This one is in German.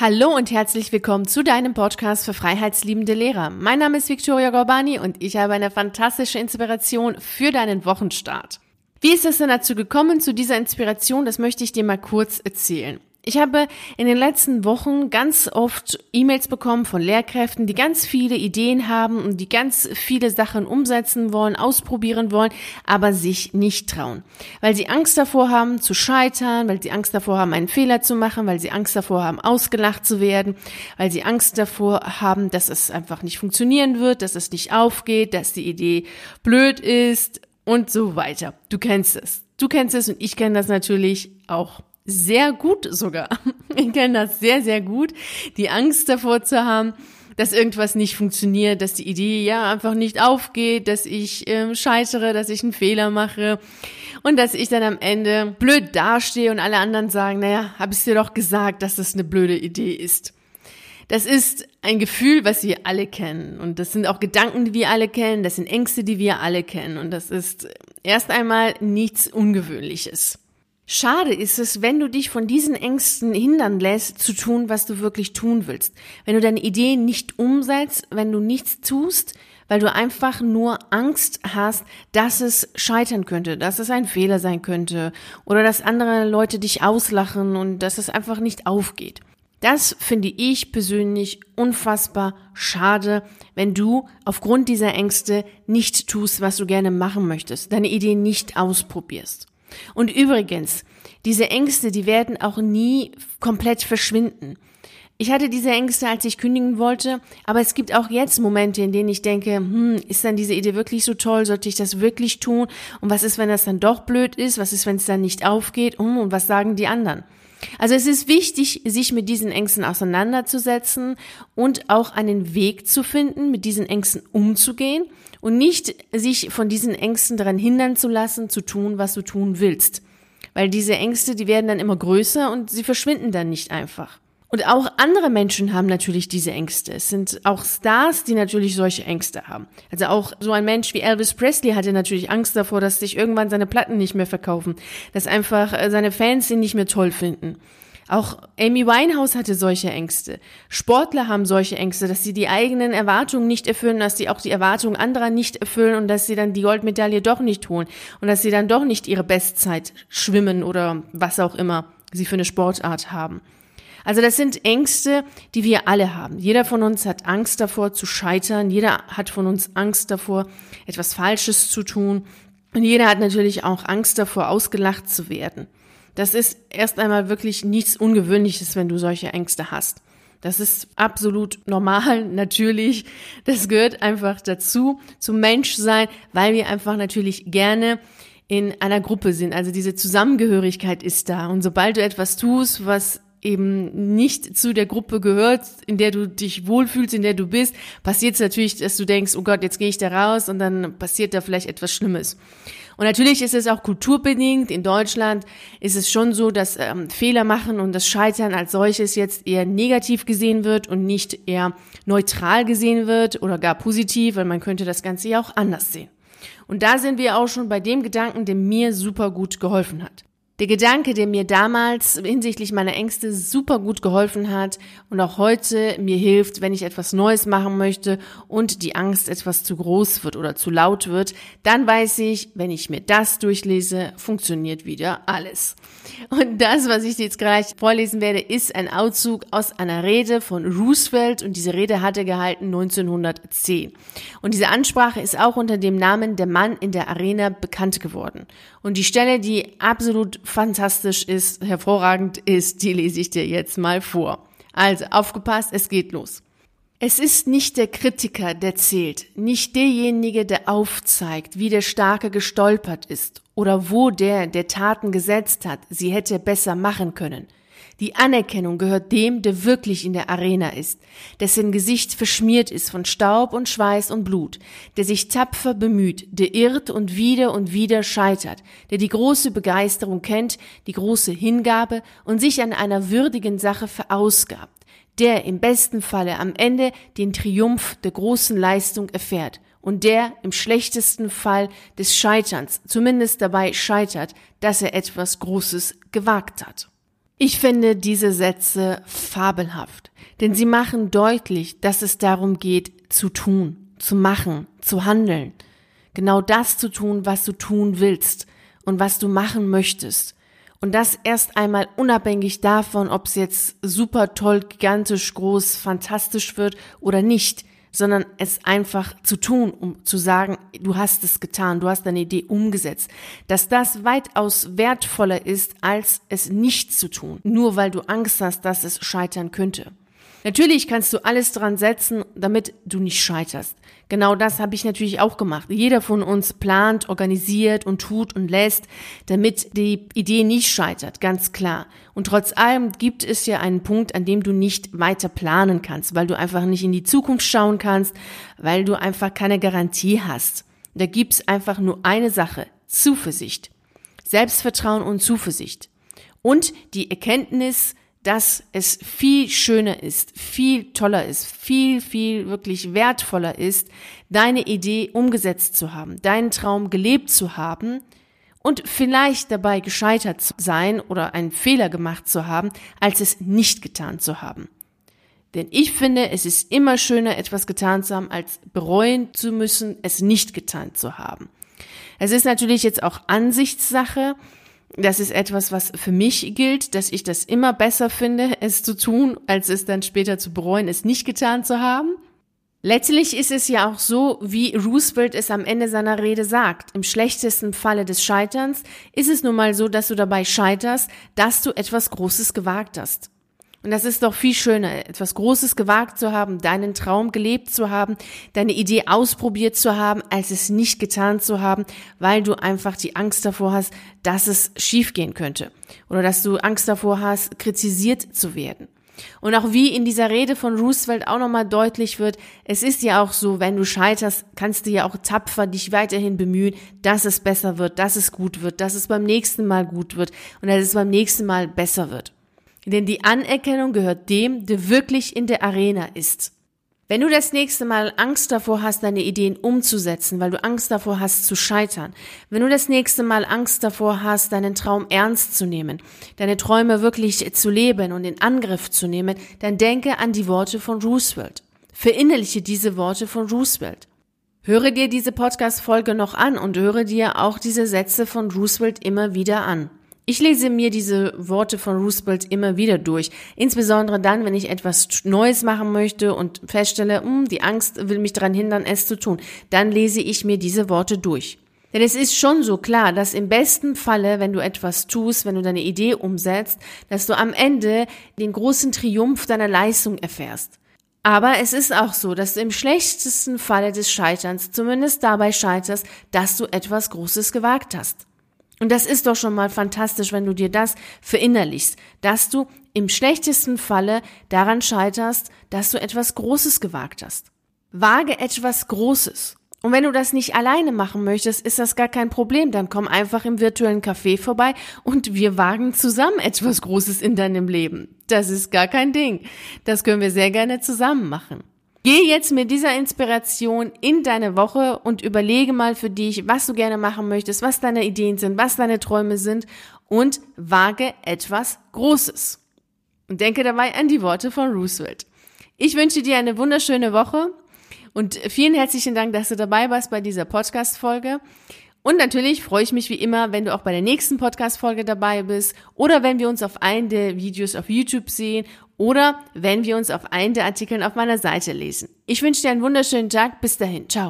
Hallo und herzlich willkommen zu deinem Podcast für freiheitsliebende Lehrer. Mein Name ist Victoria Gorbani und ich habe eine fantastische Inspiration für deinen Wochenstart. Wie ist es denn dazu gekommen, zu dieser Inspiration? Das möchte ich dir mal kurz erzählen. Ich habe in den letzten Wochen ganz oft E-Mails bekommen von Lehrkräften, die ganz viele Ideen haben und die ganz viele Sachen umsetzen wollen, ausprobieren wollen, aber sich nicht trauen. Weil sie Angst davor haben zu scheitern, weil sie Angst davor haben, einen Fehler zu machen, weil sie Angst davor haben, ausgelacht zu werden, weil sie Angst davor haben, dass es einfach nicht funktionieren wird, dass es nicht aufgeht, dass die Idee blöd ist und so weiter. Du kennst es. Du kennst es und ich kenne das natürlich auch sehr gut sogar. Ich kenne das sehr, sehr gut, die Angst davor zu haben, dass irgendwas nicht funktioniert, dass die Idee ja einfach nicht aufgeht, dass ich ähm, scheitere, dass ich einen Fehler mache und dass ich dann am Ende blöd dastehe und alle anderen sagen, naja, hab ich dir doch gesagt, dass das eine blöde Idee ist. Das ist ein Gefühl, was wir alle kennen. Und das sind auch Gedanken, die wir alle kennen. Das sind Ängste, die wir alle kennen. Und das ist erst einmal nichts Ungewöhnliches. Schade ist es, wenn du dich von diesen Ängsten hindern lässt, zu tun, was du wirklich tun willst. Wenn du deine Ideen nicht umsetzt, wenn du nichts tust, weil du einfach nur Angst hast, dass es scheitern könnte, dass es ein Fehler sein könnte oder dass andere Leute dich auslachen und dass es einfach nicht aufgeht. Das finde ich persönlich unfassbar schade, wenn du aufgrund dieser Ängste nicht tust, was du gerne machen möchtest, deine Ideen nicht ausprobierst. Und übrigens, diese Ängste, die werden auch nie komplett verschwinden. Ich hatte diese Ängste, als ich kündigen wollte, aber es gibt auch jetzt Momente, in denen ich denke, hm, ist dann diese Idee wirklich so toll? Sollte ich das wirklich tun? Und was ist, wenn das dann doch blöd ist? Was ist, wenn es dann nicht aufgeht? Hm, und was sagen die anderen? Also es ist wichtig, sich mit diesen Ängsten auseinanderzusetzen und auch einen Weg zu finden, mit diesen Ängsten umzugehen und nicht sich von diesen Ängsten daran hindern zu lassen, zu tun, was du tun willst. Weil diese Ängste, die werden dann immer größer und sie verschwinden dann nicht einfach. Und auch andere Menschen haben natürlich diese Ängste. Es sind auch Stars, die natürlich solche Ängste haben. Also auch so ein Mensch wie Elvis Presley hatte natürlich Angst davor, dass sich irgendwann seine Platten nicht mehr verkaufen, dass einfach äh, seine Fans ihn nicht mehr toll finden. Auch Amy Winehouse hatte solche Ängste. Sportler haben solche Ängste, dass sie die eigenen Erwartungen nicht erfüllen, dass sie auch die Erwartungen anderer nicht erfüllen und dass sie dann die Goldmedaille doch nicht holen und dass sie dann doch nicht ihre Bestzeit schwimmen oder was auch immer sie für eine Sportart haben. Also das sind Ängste, die wir alle haben. Jeder von uns hat Angst davor zu scheitern. Jeder hat von uns Angst davor, etwas Falsches zu tun. Und jeder hat natürlich auch Angst davor, ausgelacht zu werden. Das ist erst einmal wirklich nichts Ungewöhnliches, wenn du solche Ängste hast. Das ist absolut normal, natürlich. Das gehört einfach dazu, zum Menschsein, weil wir einfach natürlich gerne in einer Gruppe sind. Also diese Zusammengehörigkeit ist da. Und sobald du etwas tust, was eben nicht zu der Gruppe gehört, in der du dich wohlfühlst, in der du bist, passiert es natürlich, dass du denkst, oh Gott, jetzt gehe ich da raus und dann passiert da vielleicht etwas Schlimmes. Und natürlich ist es auch kulturbedingt. In Deutschland ist es schon so, dass ähm, Fehler machen und das Scheitern als solches jetzt eher negativ gesehen wird und nicht eher neutral gesehen wird oder gar positiv, weil man könnte das Ganze ja auch anders sehen. Und da sind wir auch schon bei dem Gedanken, der mir super gut geholfen hat. Der Gedanke, der mir damals hinsichtlich meiner Ängste super gut geholfen hat und auch heute mir hilft, wenn ich etwas Neues machen möchte und die Angst etwas zu groß wird oder zu laut wird, dann weiß ich, wenn ich mir das durchlese, funktioniert wieder alles. Und das, was ich jetzt gleich vorlesen werde, ist ein Auszug aus einer Rede von Roosevelt und diese Rede hat er gehalten 1910. Und diese Ansprache ist auch unter dem Namen Der Mann in der Arena bekannt geworden. Und die Stelle, die absolut fantastisch ist, hervorragend ist, die lese ich dir jetzt mal vor. Also, aufgepasst, es geht los. Es ist nicht der Kritiker, der zählt, nicht derjenige, der aufzeigt, wie der Starke gestolpert ist oder wo der, der Taten gesetzt hat, sie hätte besser machen können. Die Anerkennung gehört dem, der wirklich in der Arena ist, dessen Gesicht verschmiert ist von Staub und Schweiß und Blut, der sich tapfer bemüht, der irrt und wieder und wieder scheitert, der die große Begeisterung kennt, die große Hingabe und sich an einer würdigen Sache verausgabt, der im besten Falle am Ende den Triumph der großen Leistung erfährt und der im schlechtesten Fall des Scheiterns zumindest dabei scheitert, dass er etwas Großes gewagt hat. Ich finde diese Sätze fabelhaft, denn sie machen deutlich, dass es darum geht, zu tun, zu machen, zu handeln, genau das zu tun, was du tun willst und was du machen möchtest. Und das erst einmal unabhängig davon, ob es jetzt super toll, gigantisch, groß, fantastisch wird oder nicht, sondern es einfach zu tun, um zu sagen, du hast es getan, du hast deine Idee umgesetzt. Dass das weitaus wertvoller ist, als es nicht zu tun, nur weil du Angst hast, dass es scheitern könnte. Natürlich kannst du alles dran setzen, damit du nicht scheiterst. Genau das habe ich natürlich auch gemacht. Jeder von uns plant, organisiert und tut und lässt, damit die Idee nicht scheitert, ganz klar. Und trotz allem gibt es ja einen Punkt, an dem du nicht weiter planen kannst, weil du einfach nicht in die Zukunft schauen kannst, weil du einfach keine Garantie hast. Da gibt's einfach nur eine Sache, Zuversicht. Selbstvertrauen und Zuversicht. Und die Erkenntnis, dass es viel schöner ist, viel toller ist, viel, viel wirklich wertvoller ist, deine Idee umgesetzt zu haben, deinen Traum gelebt zu haben und vielleicht dabei gescheitert zu sein oder einen Fehler gemacht zu haben, als es nicht getan zu haben. Denn ich finde, es ist immer schöner, etwas getan zu haben, als bereuen zu müssen, es nicht getan zu haben. Es ist natürlich jetzt auch Ansichtssache. Das ist etwas, was für mich gilt, dass ich das immer besser finde, es zu tun, als es dann später zu bereuen, es nicht getan zu haben. Letztlich ist es ja auch so, wie Roosevelt es am Ende seiner Rede sagt. Im schlechtesten Falle des Scheiterns ist es nun mal so, dass du dabei scheiterst, dass du etwas Großes gewagt hast. Und das ist doch viel schöner, etwas Großes gewagt zu haben, deinen Traum gelebt zu haben, deine Idee ausprobiert zu haben, als es nicht getan zu haben, weil du einfach die Angst davor hast, dass es schiefgehen könnte. Oder dass du Angst davor hast, kritisiert zu werden. Und auch wie in dieser Rede von Roosevelt auch nochmal deutlich wird, es ist ja auch so, wenn du scheiterst, kannst du ja auch tapfer dich weiterhin bemühen, dass es besser wird, dass es gut wird, dass es beim nächsten Mal gut wird und dass es beim nächsten Mal besser wird. Denn die Anerkennung gehört dem, der wirklich in der Arena ist. Wenn du das nächste Mal Angst davor hast, deine Ideen umzusetzen, weil du Angst davor hast zu scheitern, wenn du das nächste Mal Angst davor hast, deinen Traum ernst zu nehmen, deine Träume wirklich zu leben und in Angriff zu nehmen, dann denke an die Worte von Roosevelt. Verinnerliche diese Worte von Roosevelt. Höre dir diese Podcast-Folge noch an und höre dir auch diese Sätze von Roosevelt immer wieder an. Ich lese mir diese Worte von Roosevelt immer wieder durch, insbesondere dann, wenn ich etwas Neues machen möchte und feststelle, hm, die Angst will mich daran hindern, es zu tun. Dann lese ich mir diese Worte durch. Denn es ist schon so klar, dass im besten Falle, wenn du etwas tust, wenn du deine Idee umsetzt, dass du am Ende den großen Triumph deiner Leistung erfährst. Aber es ist auch so, dass du im schlechtesten Falle des Scheiterns zumindest dabei scheiterst, dass du etwas Großes gewagt hast. Und das ist doch schon mal fantastisch, wenn du dir das verinnerlichst, dass du im schlechtesten Falle daran scheiterst, dass du etwas Großes gewagt hast. Wage etwas Großes. Und wenn du das nicht alleine machen möchtest, ist das gar kein Problem. Dann komm einfach im virtuellen Café vorbei und wir wagen zusammen etwas Großes in deinem Leben. Das ist gar kein Ding. Das können wir sehr gerne zusammen machen. Geh jetzt mit dieser Inspiration in deine Woche und überlege mal für dich, was du gerne machen möchtest, was deine Ideen sind, was deine Träume sind und wage etwas Großes. Und denke dabei an die Worte von Roosevelt. Ich wünsche dir eine wunderschöne Woche und vielen herzlichen Dank, dass du dabei warst bei dieser Podcast-Folge. Und natürlich freue ich mich wie immer, wenn du auch bei der nächsten Podcast-Folge dabei bist oder wenn wir uns auf einen der Videos auf YouTube sehen oder wenn wir uns auf einen der Artikeln auf meiner Seite lesen. Ich wünsche dir einen wunderschönen Tag. Bis dahin. Ciao.